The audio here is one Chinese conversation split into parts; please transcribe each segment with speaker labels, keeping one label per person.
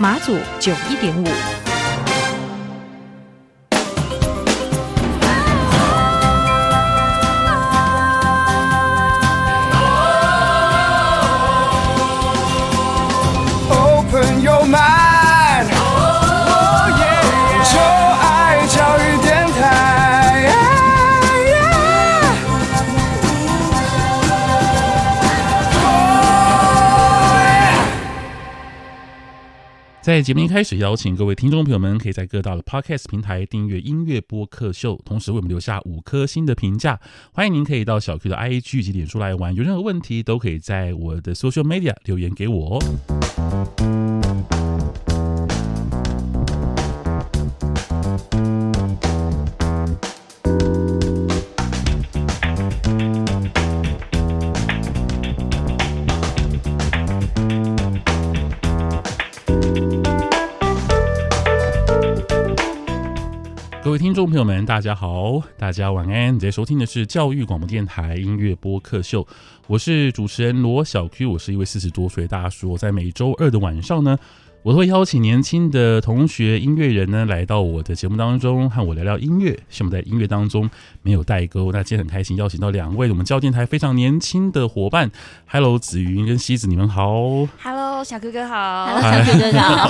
Speaker 1: 马祖九一点五。
Speaker 2: 在节目一开始，邀请各位听众朋友们，可以在各大的 Podcast 平台订阅音乐播客秀，同时为我们留下五颗星的评价。欢迎您可以到小 Q 的 IG 及脸书来玩，有任何问题都可以在我的 Social Media 留言给我听众朋友们，大家好，大家晚安。你在收听的是教育广播电台音乐播客秀，我是主持人罗小 Q，我是一位四十多岁大叔。在每周二的晚上呢，我都会邀请年轻的同学音乐人呢来到我的节目当中，和我聊聊音乐。希望在音乐当中没有代沟。那今天很开心邀请到两位我们教电台非常年轻的伙伴，Hello 子云跟西子，你们好。
Speaker 3: Hello 小哥哥好。
Speaker 1: Hello 小哥哥好。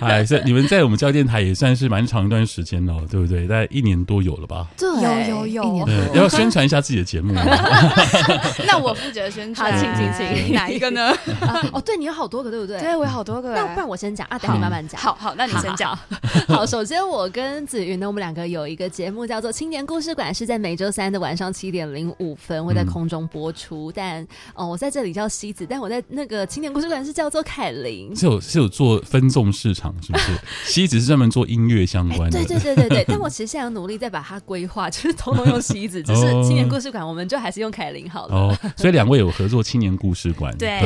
Speaker 2: 哎，这你们在我们教电台也算是蛮长一段时间了，对不对？大概一年多有了吧？
Speaker 3: 对，有有有。
Speaker 2: 对，要宣传一下自己的节目。
Speaker 3: 那我负责宣传，请请请，哪一个呢？
Speaker 1: 哦，对你有好多个，对不对？
Speaker 3: 对，我有好多个。
Speaker 1: 那不然我先讲啊，等你慢慢讲。
Speaker 3: 好好，那你先讲。
Speaker 1: 好，好，好，首先我跟子云呢，我们两个有一个节目叫做《青年故事馆》，是在每周三的晚上七点零五分会在空中播出。嗯、但哦，我在这里叫西子，但我在那个《青年故事馆》是叫做凯琳。
Speaker 2: 是有是有做分众市场，是不是？西子是专门做音乐相关的。
Speaker 1: 对对对对对。但我其实现在努力在把它规划，就是统统用西子，只是《青年故事馆》，我们就还是用凯琳好了。
Speaker 2: 哦，所以两位有合作《青年故事馆》。
Speaker 3: 对，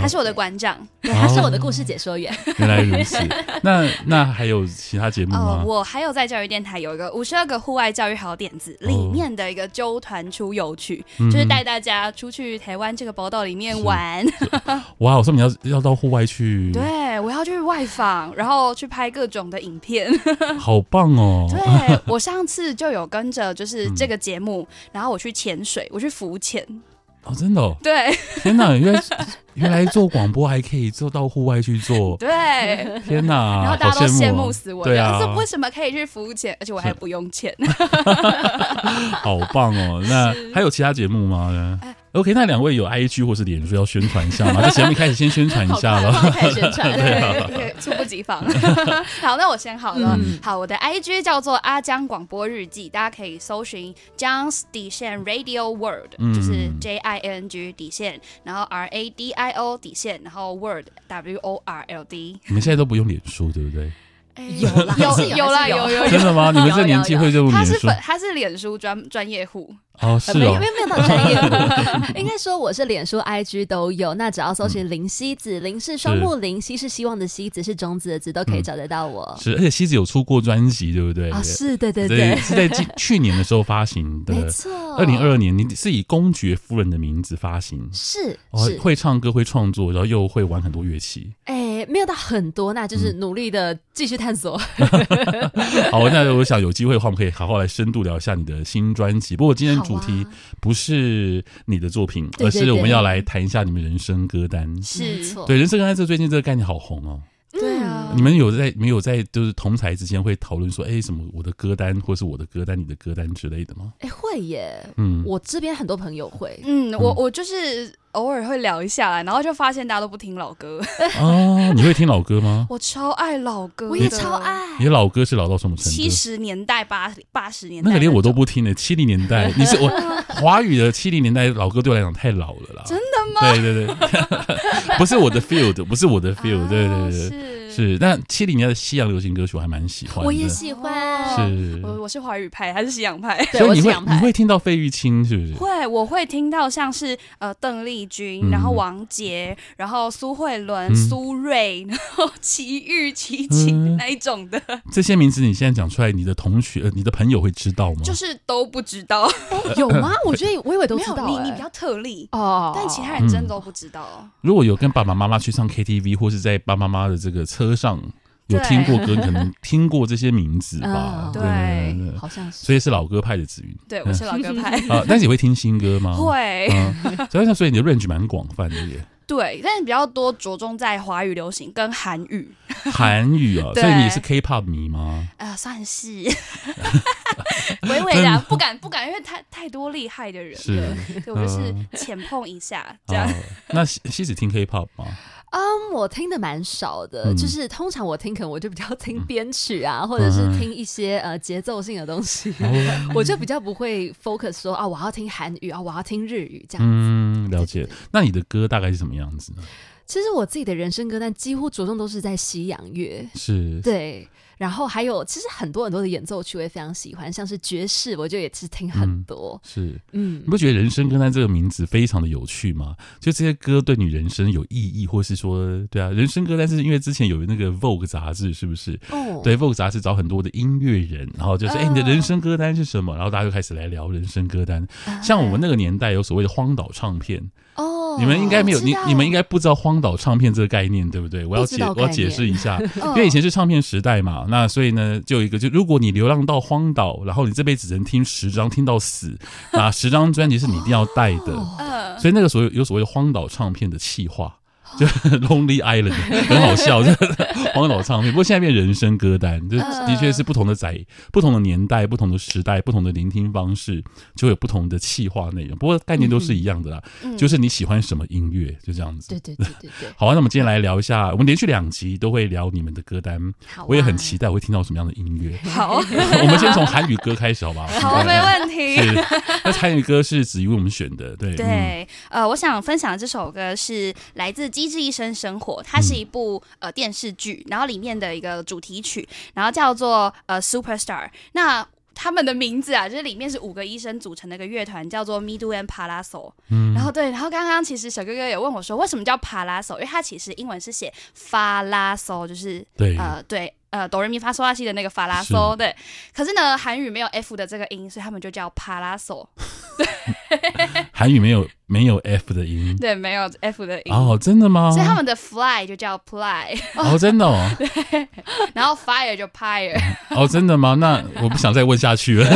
Speaker 3: 他是我的馆长，
Speaker 1: 对，他是我的故事解说员。
Speaker 2: 原来如此，那那还有其他节目吗？
Speaker 3: 哦，我还有在教育电台有一个五十二个户外教育好点子里面的一个揪团出游曲，哦、就是带大家出去台湾这个宝岛里面玩。
Speaker 2: 哇，我说你要要到户外去？
Speaker 3: 对，我要去外访，然后去拍各种的影片。
Speaker 2: 好棒哦！
Speaker 3: 对，我上次就有跟着就是这个节目，嗯、然后我去潜水，我去浮潜。
Speaker 2: 哦，真的哦？
Speaker 3: 对，
Speaker 2: 天哪，原来原来做广播还可以做到户外去做，
Speaker 3: 对，
Speaker 2: 天哪，
Speaker 3: 然后大家都羡慕死我，
Speaker 2: 对啊，
Speaker 3: 说为什么可以去浮潜，而且我还不用钱，
Speaker 2: 好棒哦！那还有其他节目吗？OK，那两位有 IG 或是脸书要宣传一下吗？在节目一开始先宣传一下了，
Speaker 3: 开始宣传，对，对，猝不及防。好，那我先好了。嗯、好，我的 IG 叫做阿江广播日记，大家可以搜寻 John's 底线 Radio World，就是 J I N G 底线，然后 R A D I O 底线，然后 Word W O R L D。你
Speaker 2: 们现在都不用脸书，对不对？
Speaker 1: 有啦，有
Speaker 3: 有啦，有有。
Speaker 2: 真的吗？你们这年纪会用脸书？
Speaker 3: 他是粉，他是脸书专专业户。
Speaker 2: 哦，是哦，
Speaker 1: 没有没有到专业户，应该说我是脸书、IG 都有。那只要搜寻林西子，林是双木林，西是希望的西，子是种子的子，都可以找得到我。
Speaker 2: 是，而且西子有出过专辑，对不对？
Speaker 1: 啊，是，对对对，
Speaker 2: 是在去年的时候发行的。没错，二零二二年，你是以公爵夫人的名字发行，
Speaker 1: 是，
Speaker 2: 会唱歌，会创作，然后又会玩很多乐器。
Speaker 1: 哎，没有到很多，那就是努力的继续探索。
Speaker 2: 好，那我想有机会的话，我们可以好好来深度聊一下你的新专辑。不过今天。主题不是你的作品，而是我们要来谈一下你们人生歌单。
Speaker 1: 是错，
Speaker 2: 对人生歌单，这最近这个概念好红哦。你们有在没有在就是同台之间会讨论说，哎，什么我的歌单或是我的歌单，你的歌单之类的吗？
Speaker 4: 哎，会耶。嗯，我这边很多朋友会。
Speaker 3: 嗯，我我就是。偶尔会聊一下来，然后就发现大家都不听老歌
Speaker 2: 哦。你会听老歌吗？
Speaker 3: 我超爱老歌，
Speaker 4: 我也超爱。
Speaker 2: 你的老歌是老到什么程度？
Speaker 3: 七十年代、八八十年代
Speaker 2: 那个连我都不听的。七零年代，你是我华语的七零年代老歌对我来讲太老了啦。
Speaker 3: 真的吗？
Speaker 2: 对对对，不是我的 field，不是我的 field，对对对对。是，是，那七零年的西洋流行歌曲我还蛮喜欢的。
Speaker 4: 我也喜欢。
Speaker 2: 是，
Speaker 3: 我我是华语派还是西洋派？
Speaker 2: 所以你会你会听到费玉清是不是？
Speaker 3: 会，我会听到像是呃邓丽君，然后王杰，然后苏慧伦、苏芮，然后齐豫、齐秦那一种的。
Speaker 2: 这些名字你现在讲出来，你的同学、你的朋友会知道吗？
Speaker 3: 就是都不知道。
Speaker 4: 有吗？我觉得我以为都知道。
Speaker 3: 你你比较特例哦，但其他人真的都不知道。
Speaker 2: 如果有跟爸爸妈妈去唱 KTV，或是在爸爸妈妈的这个车。车上有听过歌，可能 听过这些名字吧？
Speaker 3: 对，
Speaker 4: 好像是。
Speaker 2: 所以是老歌派的子云。
Speaker 3: 对，我是老歌派
Speaker 2: 啊，但是你会听新歌吗？
Speaker 3: 会。
Speaker 2: 所以，所以你的 range 蛮广泛的耶。
Speaker 3: 对，但是比较多着重在华语流行跟韩语。
Speaker 2: 韩语啊，所以你是 K-pop 迷吗？
Speaker 3: 呃，算是。微微的，不敢不敢，因为太太多厉害的人。是。对，我就是浅碰一下这样。
Speaker 2: 那西子听 K-pop 吗？
Speaker 4: 嗯，um, 我听的蛮少的，嗯、就是通常我听可能我就比较 听编曲啊，嗯、或者是听一些呃节奏性的东西，嗯、我就比较不会 focus 说啊，我要听韩语啊，我要听日语这样子。
Speaker 2: 嗯，了解。那你的歌大概是什么样子呢？
Speaker 4: 其实我自己的人生歌单几乎着重都是在西洋乐，
Speaker 2: 是
Speaker 4: 对。然后还有，其实很多很多的演奏曲我也非常喜欢，像是爵士，我就也是听很多。
Speaker 2: 嗯、是，嗯，你不觉得“人生歌单”这个名字非常的有趣吗？就这些歌对你人生有意义，或是说，对啊，“人生歌单”是因为之前有那个 Vogue 杂志，是不是？哦，对，Vogue 杂志找很多的音乐人，然后就是，哎、呃，你的人生歌单是什么？然后大家就开始来聊人生歌单。呃、像我们那个年代有所谓的荒岛唱片。哦，你们应该没有你，你们应该不知道荒岛唱片这个概念，对不对？我要解，我要解释一下，因为以前是唱片时代嘛，那所以呢，就有一个，就如果你流浪到荒岛，然后你这辈子只能听十张，听到死，那十张专辑是你一定要带的，所以那个时候有所谓的荒岛唱片的企划。就 Lonely Island 很好笑，这黄老唱片。不过现在变人生歌单，这的确是不同的载、不同的年代、不同的时代、不同的聆听方式，就有不同的气化内容。不过概念都是一样的啦，就是你喜欢什么音乐，就这样子。
Speaker 4: 对对对对对。
Speaker 2: 好啊，那我们今天来聊一下，我们连续两集都会聊你们的歌单，我也很期待我会听到什么样的音乐。
Speaker 3: 好，
Speaker 2: 我们先从韩语歌开始，好不好？
Speaker 3: 好，没问题。
Speaker 2: 是，那韩语歌是子瑜我们选的，对
Speaker 3: 对。呃，我想分享的这首歌是来自机智医生生活，它是一部呃电视剧，然后里面的一个主题曲，然后叫做呃 Superstar。那他们的名字啊，就是里面是五个医生组成的一个乐团，叫做 Midu and Palazzo。嗯，然后对，然后刚刚其实小哥哥也问我说，为什么叫 Palazzo？因为它其实英文是写发拉索，就是对呃对呃哆来咪发嗦拉西的那个发拉索。是对，可是呢韩语没有 F 的这个音，所以他们就叫 Palazzo。对，
Speaker 2: 韩语没有。没有 F 的音，
Speaker 3: 对，没有 F 的音
Speaker 2: 哦，真的吗？
Speaker 3: 所以他们的 fly 就叫 ply
Speaker 2: 哦，真的哦。
Speaker 3: 对，然后 fire 就 pyre
Speaker 2: 哦，真的吗？那我不想再问下去了，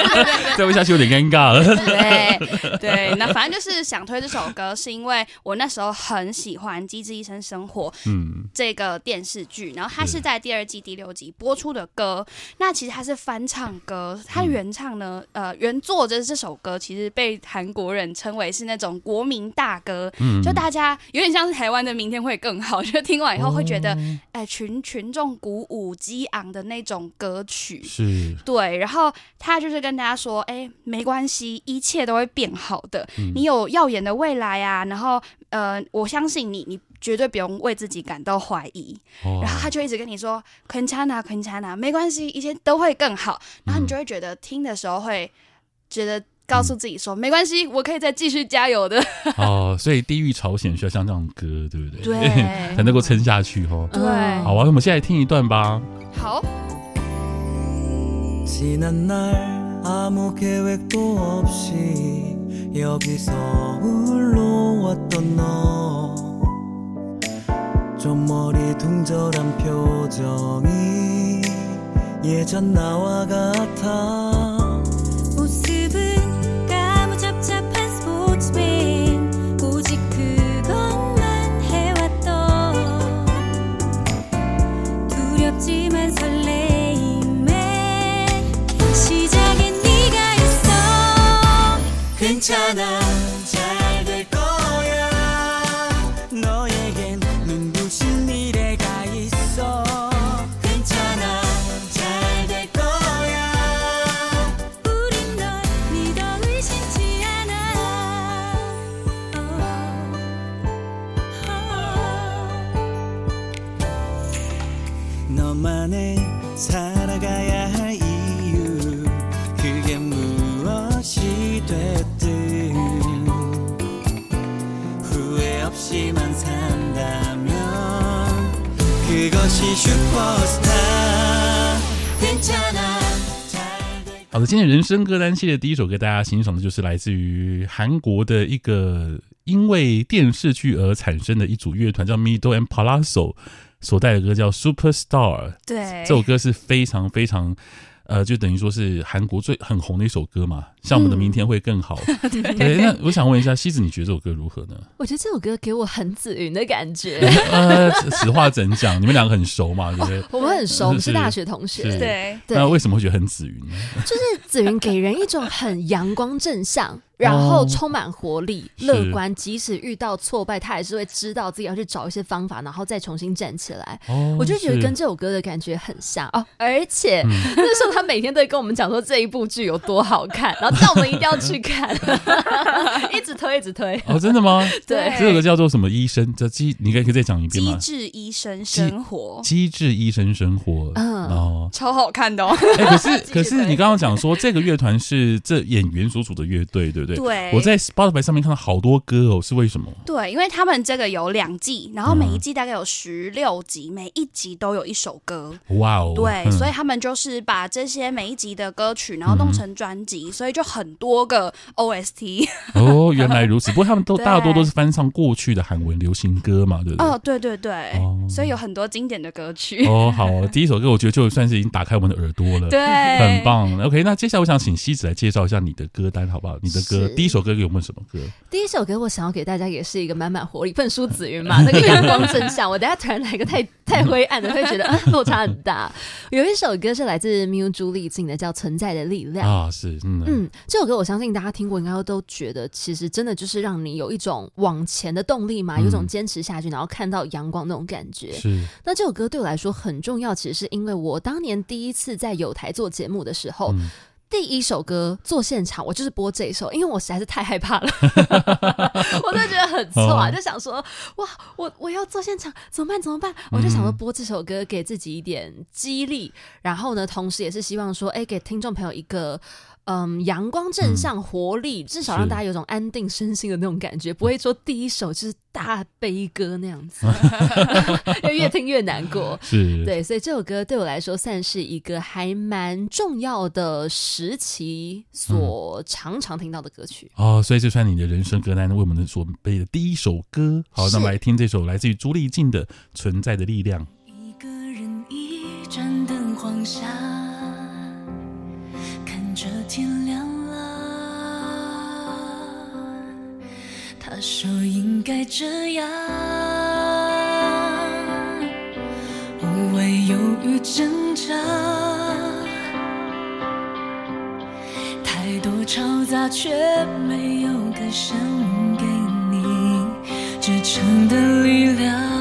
Speaker 2: 再问下去有点尴尬了。
Speaker 3: 对对，那反正就是想推这首歌，是因为我那时候很喜欢《机智医生生活》嗯这个电视剧，然后它是在第二季第六集播出的歌。那其实它是翻唱歌，它原唱呢，呃，原作的这首歌其实被韩国人称为是。那种国民大歌，就大家有点像是台湾的《明天会更好》，就听完以后会觉得，哎，群群众鼓舞激昂的那种歌曲，
Speaker 2: 是
Speaker 3: 对。然后他就是跟大家说，哎，没关系，一切都会变好的，你有耀眼的未来啊。然后，呃，我相信你，你绝对不用为自己感到怀疑。然后他就一直跟你说，Can China，Can China，没关系，一切都会更好。然后你就会觉得听的时候会觉得。告诉自己说没关系我可以再继续加油的。
Speaker 2: 哦所以地狱朝鲜需要像这样歌对不对？
Speaker 3: 对。
Speaker 2: 才能够撑下去哦。
Speaker 3: 对。
Speaker 2: 好啊我们现在听一段吧。
Speaker 3: 好。
Speaker 2: 好的，今天人生歌单系列第一首歌，大家欣赏的就是来自于韩国的一个因为电视剧而产生的一组乐团，叫 Mido and Palazzo，所带的歌叫 Superstar。
Speaker 3: 对，
Speaker 2: 这首歌是非常非常。呃，就等于说是韩国最很红的一首歌嘛，像我们的明天会更好。嗯、对，那我想问一下，西子，你觉得这首歌如何呢？
Speaker 4: 我觉得这首歌给我很紫云的感觉。
Speaker 2: 呃，实话怎讲？你们两个很熟嘛？对不对？
Speaker 4: 哦、我们很熟，我们是大学同学。
Speaker 3: 对。
Speaker 2: 那为什么会觉得很紫云呢？
Speaker 4: 就是紫云给人一种很阳光正向。然后充满活力、哦、乐观，即使遇到挫败，他还是会知道自己要去找一些方法，然后再重新站起来。哦、我就觉得跟这首歌的感觉很像哦。而且、嗯、那时候他每天都会跟我们讲说这一部剧有多好看，然后叫我们一定要去看，一直推一直推。
Speaker 2: 哦，真的吗？
Speaker 4: 对，
Speaker 2: 这个叫做什么医生？这机你可以可以再讲一遍吗？
Speaker 3: 机智医生生活，
Speaker 2: 机智医生生活，嗯，哦，
Speaker 3: 超好看的哦。
Speaker 2: 哎，可是 可是你刚刚讲说这个乐团是这演员所属的乐队，对不对？
Speaker 3: 对，
Speaker 2: 我在 Spotify 上面看到好多歌哦，是为什么？
Speaker 3: 对，因为他们这个有两季，然后每一季大概有十六集，嗯、每一集都有一首歌。哇哦！对，嗯、所以他们就是把这些每一集的歌曲，然后弄成专辑，嗯、所以就很多个 OST。
Speaker 2: 哦，原来如此。不过他们都 大多都是翻唱过去的韩文流行歌嘛，对不对？
Speaker 3: 哦，对对对。哦、所以有很多经典的歌曲。
Speaker 2: 哦，好，第一首歌我觉得就算是已经打开我们的耳朵了，
Speaker 3: 对，
Speaker 2: 很棒。OK，那接下来我想请西子来介绍一下你的歌单，好不好？你的歌是第一首歌给我们什么歌？
Speaker 4: 第一首歌我想要给大家也是一个满满活力，不能输子云嘛，那个阳光正向。我等下突然来一个太 太灰暗的，会觉得啊落差很大。有一首歌是来自 Miu 朱丽静的，叫《存在的力量》
Speaker 2: 啊，是嗯，
Speaker 4: 嗯，这首歌我相信大家听过，应该都觉得其实真的就是让你有一种往前的动力嘛，有一种坚持下去，然后看到阳光那种感觉。
Speaker 2: 是。
Speaker 4: 那这首歌对我来说很重要，其实是因为我当年第一次在有台做节目的时候。嗯第一首歌做现场，我就是播这一首，因为我实在是太害怕了，我就觉得很错啊，就想说，哇，我我要做现场怎么办？怎么办？我就想说播这首歌给自己一点激励，然后呢，同时也是希望说，哎，给听众朋友一个。嗯，阳光正向活力，嗯、至少让大家有种安定身心的那种感觉，不会说第一首就是大悲歌那样子，因为越听越难过。
Speaker 2: 是，
Speaker 4: 对，所以这首歌对我来说算是一个还蛮重要的时期所常常听到的歌曲。
Speaker 2: 嗯、哦，所以这算你的人生歌单为我们所准备的第一首歌。好，是那么来听这首来自于朱丽静的《存在的力量》。一个人一盏灯晃下。天亮了，他说应该这样，无谓犹豫挣扎，太多嘈杂却没有个声给你支撑的力量，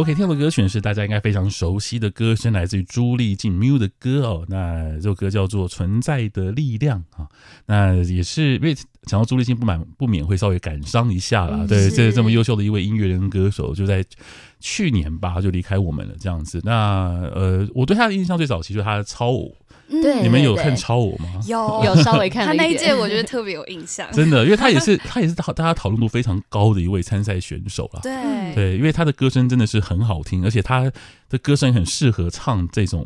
Speaker 2: OK，听到的歌曲是大家应该非常熟悉的歌声，来自于朱丽静 Miu 的歌哦。那这首歌叫做《存在的力量》啊。那也是因为讲到朱丽静，不满不免会稍微感伤一下啦。嗯、对，这这么优秀的一位音乐人歌手，就在去年吧就离开我们了，这样子。那呃，我对他的印象最早其实他的超偶。
Speaker 4: 对，
Speaker 2: 你们有看超我吗？
Speaker 3: 有，
Speaker 4: 有稍微看了。
Speaker 3: 他那一届我觉得特别有印象，
Speaker 2: 真的，因为他也是 他也是大家讨论度非常高的一位参赛选手了。
Speaker 3: 对
Speaker 2: 对，因为他的歌声真的是很好听，而且他的歌声很适合唱这种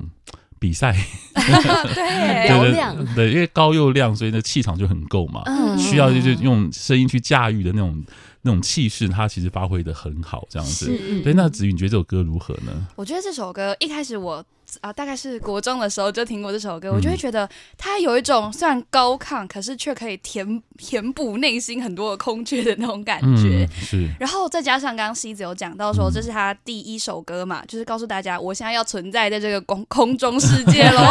Speaker 2: 比赛。
Speaker 3: 对，
Speaker 4: 嘹亮。
Speaker 2: 对，因为高又亮，所以那气场就很够嘛。嗯，需要就是用声音去驾驭的那种那种气势，他其实发挥的很好，这样子。对，那子瑜，你觉得这首歌如何呢？
Speaker 3: 我觉得这首歌一开始我。啊，大概是国中的时候就听过这首歌，嗯、我就会觉得它有一种虽然高亢，可是却可以填填补内心很多的空缺的那种感觉。
Speaker 2: 嗯、是，
Speaker 3: 然后再加上刚刚西子有讲到说，这是他第一首歌嘛，嗯、就是告诉大家，我现在要存在在这个空空中世界喽，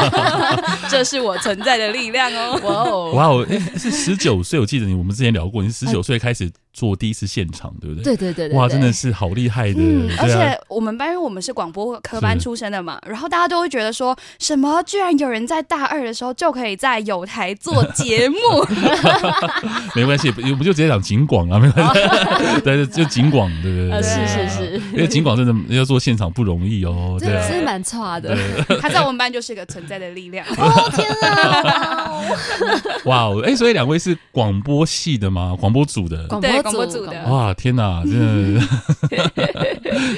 Speaker 3: 这是我存在的力量哦。哇哦，
Speaker 2: 哇哦，是十九岁，我记得你我们之前聊过，你是十九岁开始。做第一次现场，对不对？
Speaker 4: 对对对对，
Speaker 2: 哇，真的是好厉害的！
Speaker 3: 嗯，而且我们班因为我们是广播科班出身的嘛，然后大家都会觉得说什么，居然有人在大二的时候就可以在有台做节目，
Speaker 2: 没关系，不就直接讲景广啊，没关系，对，就景广，对不对？
Speaker 4: 是是是，
Speaker 2: 因为景广真的要做现场不容易哦，对，
Speaker 4: 是蛮差的。
Speaker 3: 他在我们班就是一个存在的力量。
Speaker 4: 哦天啊！
Speaker 2: 哇哦，哎，所以两位是广播系的吗？广播组的？
Speaker 3: 对。广播组的
Speaker 2: 哇，天哪，真的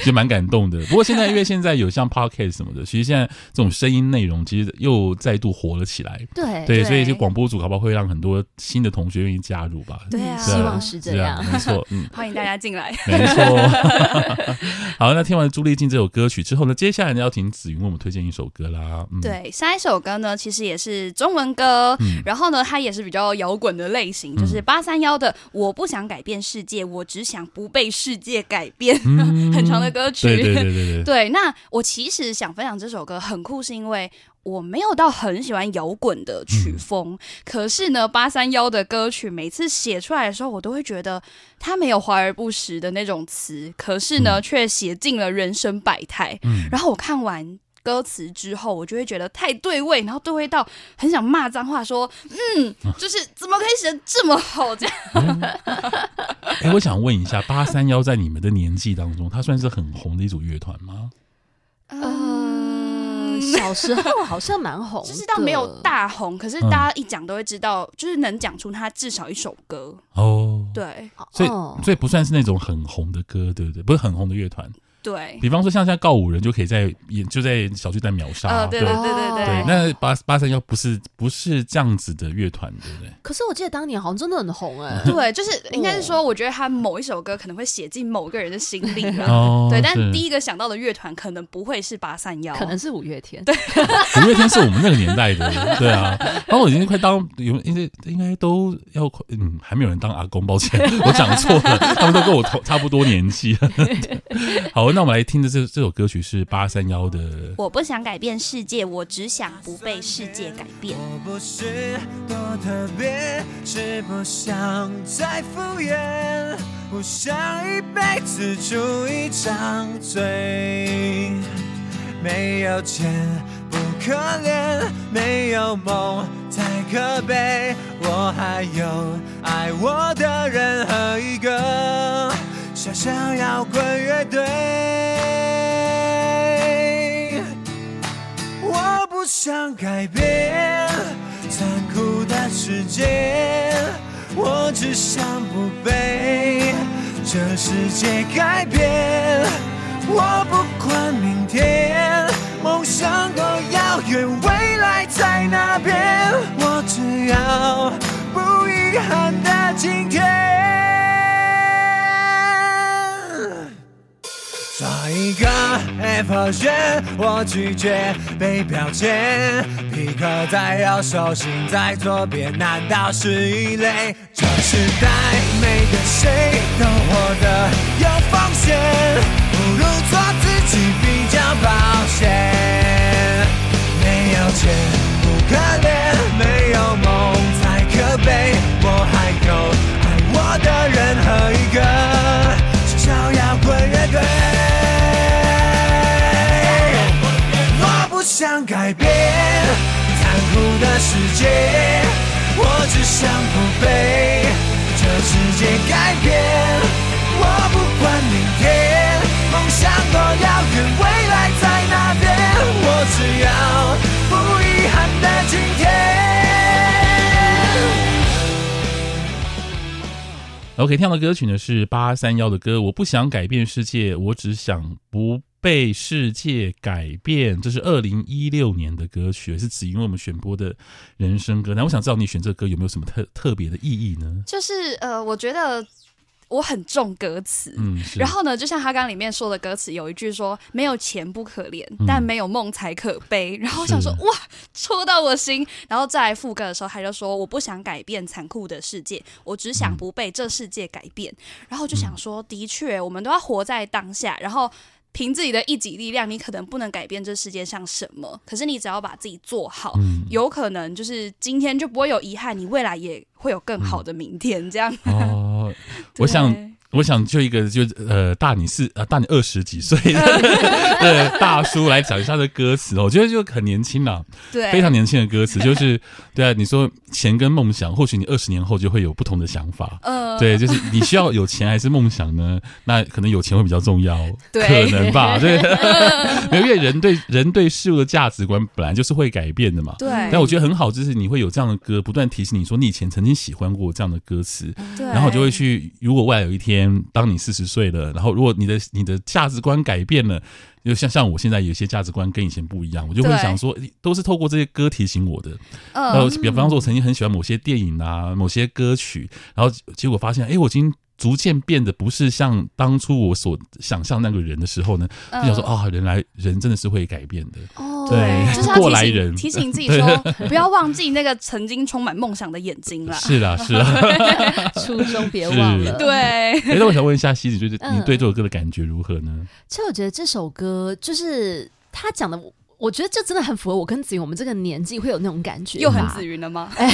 Speaker 2: 就蛮感动的。不过现在因为现在有像 Podcast 什么的，其实现在这种声音内容其实又再度火了起来。
Speaker 4: 对
Speaker 2: 对，所以就广播组好不好会让很多新的同学愿意加入吧？
Speaker 4: 对啊，希望是这样，
Speaker 2: 没错。嗯，
Speaker 3: 欢迎大家进来。
Speaker 2: 没错。好，那听完朱丽静这首歌曲之后呢，接下来呢要请子云为我们推荐一首歌啦。
Speaker 3: 嗯对，下一首歌呢其实也是中文歌，然后呢它也是比较摇滚的类型，就是八三幺的《我不想改变》。世界，我只想不被世界改变。嗯、很长的歌曲，
Speaker 2: 对对对对对。
Speaker 3: 对，那我其实想分享这首歌很酷，是因为我没有到很喜欢摇滚的曲风，嗯、可是呢，八三幺的歌曲每次写出来的时候，我都会觉得它没有华而不实的那种词，可是呢，却写尽了人生百态。嗯、然后我看完。歌词之后，我就会觉得太对味，然后对味到很想骂脏话，说，嗯，就是怎么可以写得这么好这样？
Speaker 2: 哎、嗯欸，我想问一下，八三幺在你们的年纪当中，它算是很红的一组乐团吗？
Speaker 4: 嗯，小时候好像蛮红，
Speaker 3: 就是倒没有大红，可是大家一讲都会知道，就是能讲出它至少一首歌
Speaker 2: 哦。
Speaker 3: 对，
Speaker 2: 所以所以不算是那种很红的歌，对不对？不是很红的乐团。
Speaker 3: 对，
Speaker 2: 比方说像现在告五人就可以在演，就在小巨蛋秒杀。
Speaker 3: 呃，对对对对对。
Speaker 2: 对，那八八三幺不是不是这样子的乐团，对不对？
Speaker 4: 可是我记得当年好像真的很红哎。
Speaker 3: 对，就是应该是说，我觉得他某一首歌可能会写进某个人的心里了。对，但第一个想到的乐团可能不会是八三幺，
Speaker 4: 可能是五月天。对，
Speaker 2: 五月天是我们那个年代的，对啊。然后我已经快当有，应该应该都要快，嗯，还没有人当阿公，抱歉，我讲错了，他们都跟我同差不多年纪。好，那我们来听的这。这首歌曲是八三夭的。
Speaker 3: 我不想改变世界，我只想不被世界改变。我不是多特别，是不想再敷衍，不想一辈子住一张嘴。没有钱不可怜，没有梦太可悲。我还有爱我的人和一个小小摇滚乐队。我不想改变残酷的世界，我只想不被这世界改变。我不管明天梦想多遥远，未来在哪边，我只要不遗憾的今天。一个 F 选，我拒绝被标签。皮克在右手，心在左边，难道是异类？这时代每个谁都活得有风险，不如做自己比较保险。没有钱不可怜，没有梦才可悲。我还有爱我的人和一个小小摇滚乐队。
Speaker 5: 想改变残酷的世界，我只想不被这世界改变。我不管明天梦想多遥远，未来在哪边，我只要不遗憾的今天。
Speaker 2: OK，听到的歌曲呢是八三夭的歌，我不想改变世界，我只想不被世界改变。这是二零一六年的歌曲，是只因为我们选播的人生歌。那我想知道你选这个歌有没有什么特特别的意义呢？
Speaker 3: 就是呃，我觉得。我很重歌词，
Speaker 2: 嗯，
Speaker 3: 然后呢，就像他刚刚里面说的歌词，有一句说“没有钱不可怜，嗯、但没有梦才可悲”。然后我想说，哇，戳到我心。然后在副歌的时候，他就说：“我不想改变残酷的世界，我只想不被这世界改变。嗯”然后就想说，的确，我们都要活在当下，然后凭自己的一己力量，你可能不能改变这世界上什么，可是你只要把自己做好，嗯、有可能就是今天就不会有遗憾，你未来也会有更好的明天。
Speaker 2: 这样。我想，我想就一个就呃大你四呃大你二十几岁的 大叔来讲一下这歌词，我觉得就很年轻了，
Speaker 3: 对，
Speaker 2: 非常年轻的歌词，就是对啊，你说钱跟梦想，或许你二十年后就会有不同的想法，嗯，对，就是你需要有钱还是梦想呢？那可能有钱会比较重要，
Speaker 3: 对。
Speaker 2: 可能吧，对，因为人对人对事物的价值观本来就是会改变的嘛，
Speaker 3: 对，
Speaker 2: 但我觉得很好，就是你会有这样的歌，不断提醒你说你以前曾经喜欢过这样的歌词，
Speaker 3: 对，
Speaker 2: 然后就会去，如果未来有一天当你四十岁了，然后如果你的你的价值观改变了。就像像我现在有些价值观跟以前不一样，我就会想说，都是透过这些歌提醒我的。然后比方说，我曾经很喜欢某些电影啊，某些歌曲，然后结果发现，哎，我已经逐渐变得不是像当初我所想象那个人的时候呢，就想说，啊，原来人真的是会改变的。
Speaker 3: 哦，
Speaker 2: 对，
Speaker 3: 就是
Speaker 2: 过来人
Speaker 3: 提醒自己说，不要忘记那个曾经充满梦想的眼睛啦。
Speaker 2: 是啦，是啦，
Speaker 4: 初衷别忘了。
Speaker 3: 对。哎，
Speaker 2: 那我想问一下希子，就是你对这首歌的感觉如何呢？
Speaker 4: 其实我觉得这首歌就是他讲的。我觉得这真的很符合我跟子云，我们这个年纪会有那种感觉，
Speaker 3: 又很子云了吗？
Speaker 4: 哎、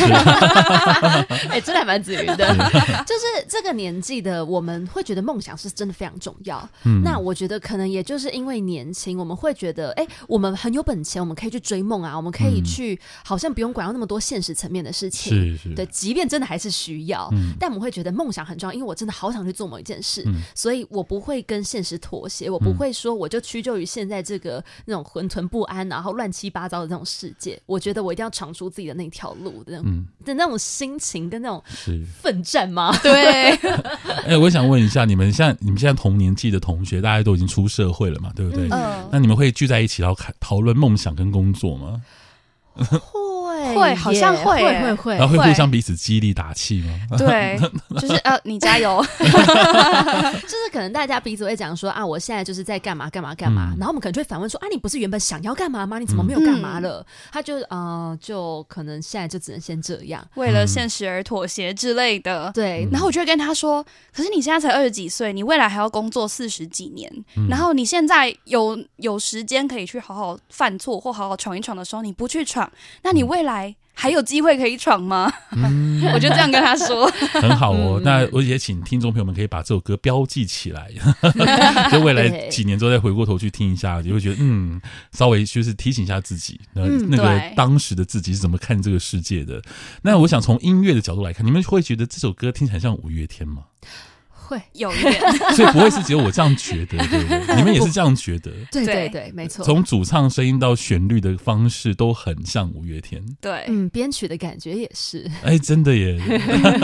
Speaker 4: 欸，真的还蛮子云的。就是这个年纪的我们会觉得梦想是真的非常重要。嗯、那我觉得可能也就是因为年轻，我们会觉得，哎、欸，我们很有本钱，我们可以去追梦啊，我们可以去，好像不用管到那么多现实层面的事情。
Speaker 2: 是是。
Speaker 4: 对，即便真的还是需要，嗯、但我们会觉得梦想很重要，因为我真的好想去做某一件事，嗯、所以我不会跟现实妥协，我不会说我就屈就于现在这个那种浑沌不安。然后乱七八糟的这种世界，我觉得我一定要闯出自己的那条路的，嗯，的那种心情跟那种奋战吗？
Speaker 3: 对。
Speaker 2: 哎，我想问一下，你们像你们现在同年纪的同学，大家都已经出社会了嘛，对不对？嗯。那你们会聚在一起，然后讨论梦想跟工作吗？
Speaker 3: 会，好像会，会，会，
Speaker 2: 然后会互相彼此激励打气吗？
Speaker 3: 对，就是呃，你加油，
Speaker 4: 就是可能大家彼此会讲说啊，我现在就是在干嘛干嘛干嘛，然后我们可能就会反问说啊，你不是原本想要干嘛吗？你怎么没有干嘛了？他就呃，就可能现在就只能先这样，
Speaker 3: 为了现实而妥协之类的。
Speaker 4: 对，
Speaker 3: 然后我就会跟他说，可是你现在才二十几岁，你未来还要工作四十几年，然后你现在有有时间可以去好好犯错或好好闯一闯的时候，你不去闯，那你未来。还有机会可以闯吗？嗯、我就这样跟他说，
Speaker 2: 很好哦。嗯、那我也请听众朋友们可以把这首歌标记起来，就未来几年之后再回过头去听一下，你会觉得嗯，稍微就是提醒一下自己，那那个当时的自己是怎么看这个世界的。那我想从音乐的角度来看，你们会觉得这首歌听起来像五月天吗？
Speaker 4: 会
Speaker 3: 有一点，
Speaker 2: 所以不会是只有我这样觉得，对不对？你们也是这样觉得？
Speaker 4: 对对对，没错。
Speaker 2: 从主唱声音到旋律的方式都很像五月天，
Speaker 3: 对，
Speaker 4: 嗯，编曲的感觉也是。
Speaker 2: 哎，真的耶！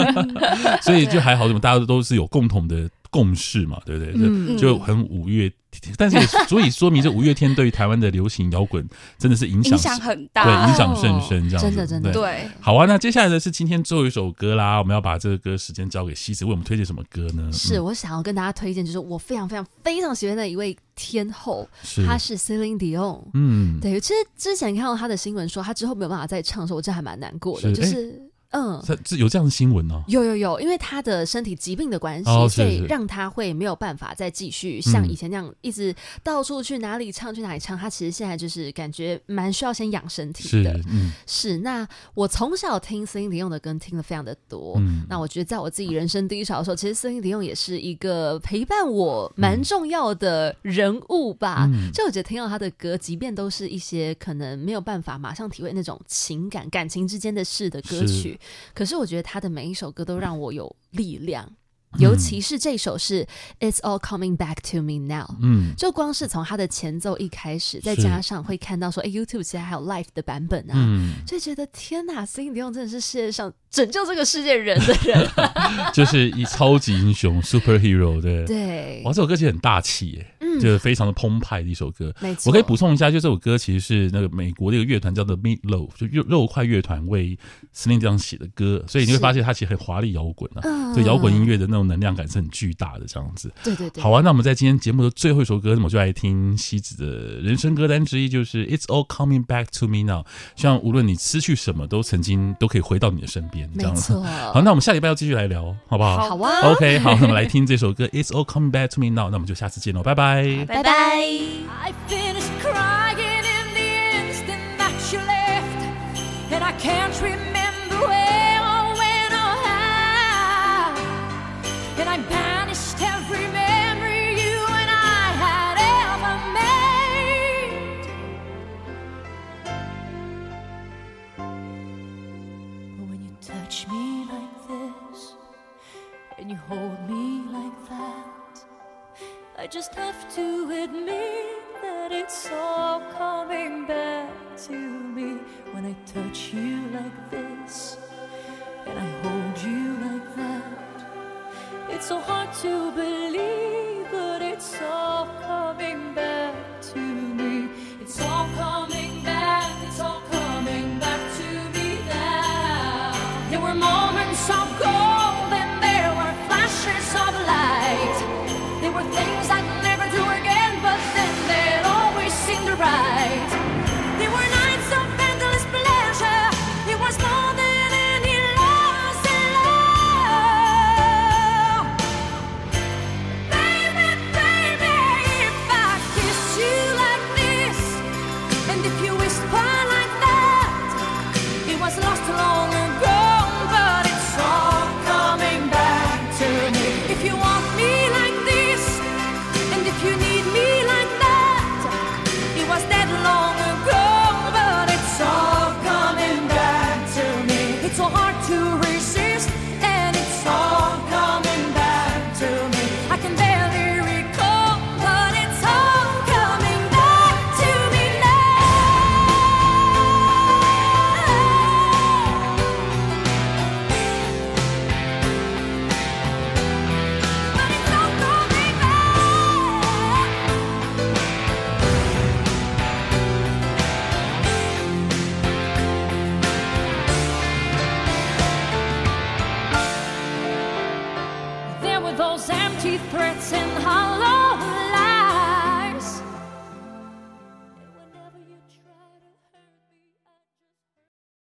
Speaker 2: 所以就还好，怎么大家都是有共同的。共识嘛，对不对？嗯、就就很五月，但是也足以说明这五月天对于台湾的流行摇滚真的是影响
Speaker 3: 影响很大，
Speaker 2: 对，影响甚深，这样子，
Speaker 4: 真的真的
Speaker 3: 对。
Speaker 2: 好啊，那接下来的是今天最后一首歌啦，我们要把这个歌时间交给西子，为我们推荐什么歌呢？
Speaker 4: 是我想要跟大家推荐，就是我非常非常非常喜欢的一位天
Speaker 2: 后，
Speaker 4: 她是 Celine Dion。
Speaker 2: 嗯，
Speaker 4: 对，其实之前看到她的新闻说她之后没有办法再唱的时候，我真的还蛮难过的，是就是。嗯，
Speaker 2: 这有这样的新闻呢？
Speaker 4: 有有有，因为他的身体疾病的关系，
Speaker 2: 哦、
Speaker 4: 所以让他会没有办法再继续像以前那样一直到处去哪里唱去哪里唱。他其实现在就是感觉蛮需要先养身体的。
Speaker 2: 是，嗯、
Speaker 4: 是那我从小听 Celine Dion 的歌听的非常的多。
Speaker 2: 嗯，
Speaker 4: 那我觉得在我自己人生低潮的时候，其实 Celine Dion 也是一个陪伴我蛮重要的人物吧。
Speaker 2: 嗯、
Speaker 4: 就我觉得听到他的歌，即便都是一些可能没有办法马上体会那种情感、感情之间的事的歌曲，是可是我觉得。他的每一首歌都让我有力量。尤其是这首是 It's all coming back to me now，嗯，就光是从它的前奏一开始，再加上会看到说，哎，YouTube 现在还有 Live 的版本啊，嗯，就觉得天哪，Celine Dion 真的是世界上拯救这个世界人的人，
Speaker 2: 就是一超级英雄 superhero 的，
Speaker 4: 对，
Speaker 2: 哇，这首歌其实很大气耶，嗯，就是非常的澎湃的一首歌，
Speaker 4: 没。错。
Speaker 2: 我可以补充一下，就这首歌其实是那个美国的一个乐团叫做 Meat Loaf，就肉肉块乐团为 Celine 这样写的歌，所以你会发现它其实很华丽摇滚啊，就摇滚音乐的那种能量感是很巨大的这样子，
Speaker 4: 对对对。
Speaker 2: 好啊，那我们在今天节目的最后一首歌，那么就来听西子的人生歌单之一，就是《It's All Coming Back to Me Now》。希望无论你失去什么，都曾经都可以回到你的身边，这样子。好，那我们下礼拜要继续来聊，好不好？
Speaker 4: 好啊。
Speaker 2: OK，好，那么来听这首歌《It's All Coming Back to Me Now》，那我们就下次见喽，拜拜，
Speaker 4: 拜拜。
Speaker 6: and I banished every memory you and I had ever made. But when you touch me like this, and you hold me like that, I just have to admit that
Speaker 4: it's
Speaker 6: all coming back to me when I touch you like this, and I hold
Speaker 4: so hard to believe